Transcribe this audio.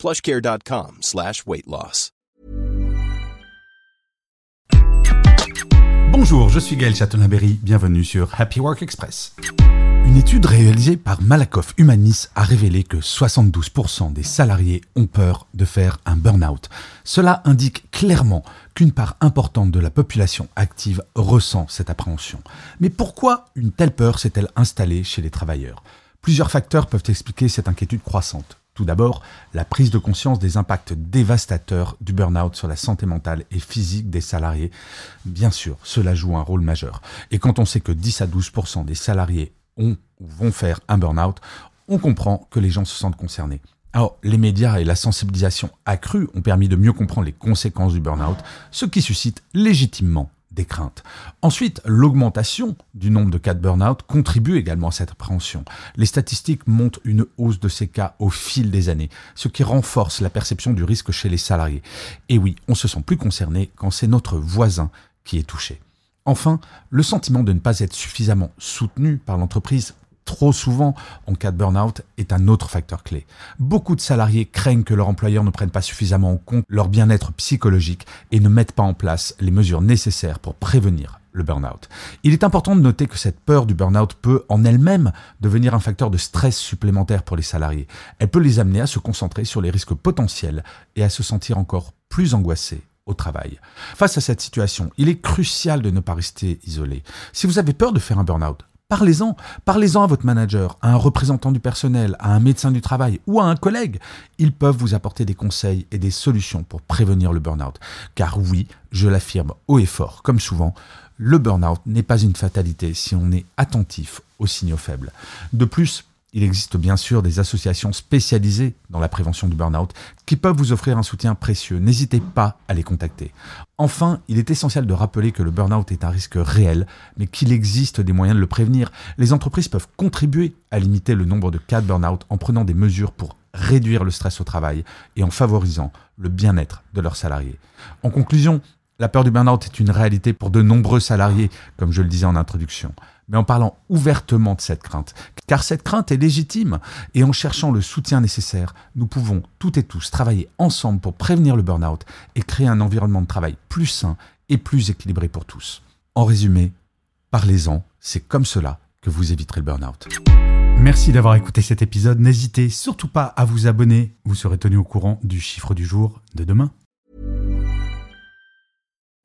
plushcare.com slash. Bonjour, je suis Gaël Chatonaberry, bienvenue sur Happy Work Express. Une étude réalisée par Malakoff Humanis a révélé que 72% des salariés ont peur de faire un burn-out. Cela indique clairement qu'une part importante de la population active ressent cette appréhension. Mais pourquoi une telle peur s'est-elle installée chez les travailleurs? Plusieurs facteurs peuvent expliquer cette inquiétude croissante. Tout d'abord, la prise de conscience des impacts dévastateurs du burn-out sur la santé mentale et physique des salariés. Bien sûr, cela joue un rôle majeur. Et quand on sait que 10 à 12% des salariés ont ou vont faire un burn-out, on comprend que les gens se sentent concernés. Alors, les médias et la sensibilisation accrue ont permis de mieux comprendre les conséquences du burn-out, ce qui suscite légitimement des craintes. Ensuite, l'augmentation du nombre de cas de burn-out contribue également à cette appréhension. Les statistiques montrent une hausse de ces cas au fil des années, ce qui renforce la perception du risque chez les salariés. Et oui, on se sent plus concerné quand c'est notre voisin qui est touché. Enfin, le sentiment de ne pas être suffisamment soutenu par l'entreprise trop souvent en cas de burn-out est un autre facteur clé. Beaucoup de salariés craignent que leur employeur ne prenne pas suffisamment en compte leur bien-être psychologique et ne mette pas en place les mesures nécessaires pour prévenir le burn-out. Il est important de noter que cette peur du burn-out peut en elle-même devenir un facteur de stress supplémentaire pour les salariés. Elle peut les amener à se concentrer sur les risques potentiels et à se sentir encore plus angoissés au travail. Face à cette situation, il est crucial de ne pas rester isolé. Si vous avez peur de faire un burn-out, Parlez-en, parlez-en à votre manager, à un représentant du personnel, à un médecin du travail ou à un collègue. Ils peuvent vous apporter des conseils et des solutions pour prévenir le burn-out. Car oui, je l'affirme haut et fort, comme souvent, le burn-out n'est pas une fatalité si on est attentif aux signaux faibles. De plus, il existe bien sûr des associations spécialisées dans la prévention du burn-out qui peuvent vous offrir un soutien précieux. N'hésitez pas à les contacter. Enfin, il est essentiel de rappeler que le burn-out est un risque réel, mais qu'il existe des moyens de le prévenir. Les entreprises peuvent contribuer à limiter le nombre de cas de burn-out en prenant des mesures pour réduire le stress au travail et en favorisant le bien-être de leurs salariés. En conclusion, la peur du burn-out est une réalité pour de nombreux salariés, comme je le disais en introduction mais en parlant ouvertement de cette crainte. Car cette crainte est légitime, et en cherchant le soutien nécessaire, nous pouvons toutes et tous travailler ensemble pour prévenir le burn-out et créer un environnement de travail plus sain et plus équilibré pour tous. En résumé, parlez-en, c'est comme cela que vous éviterez le burn-out. Merci d'avoir écouté cet épisode, n'hésitez surtout pas à vous abonner, vous serez tenu au courant du chiffre du jour de demain.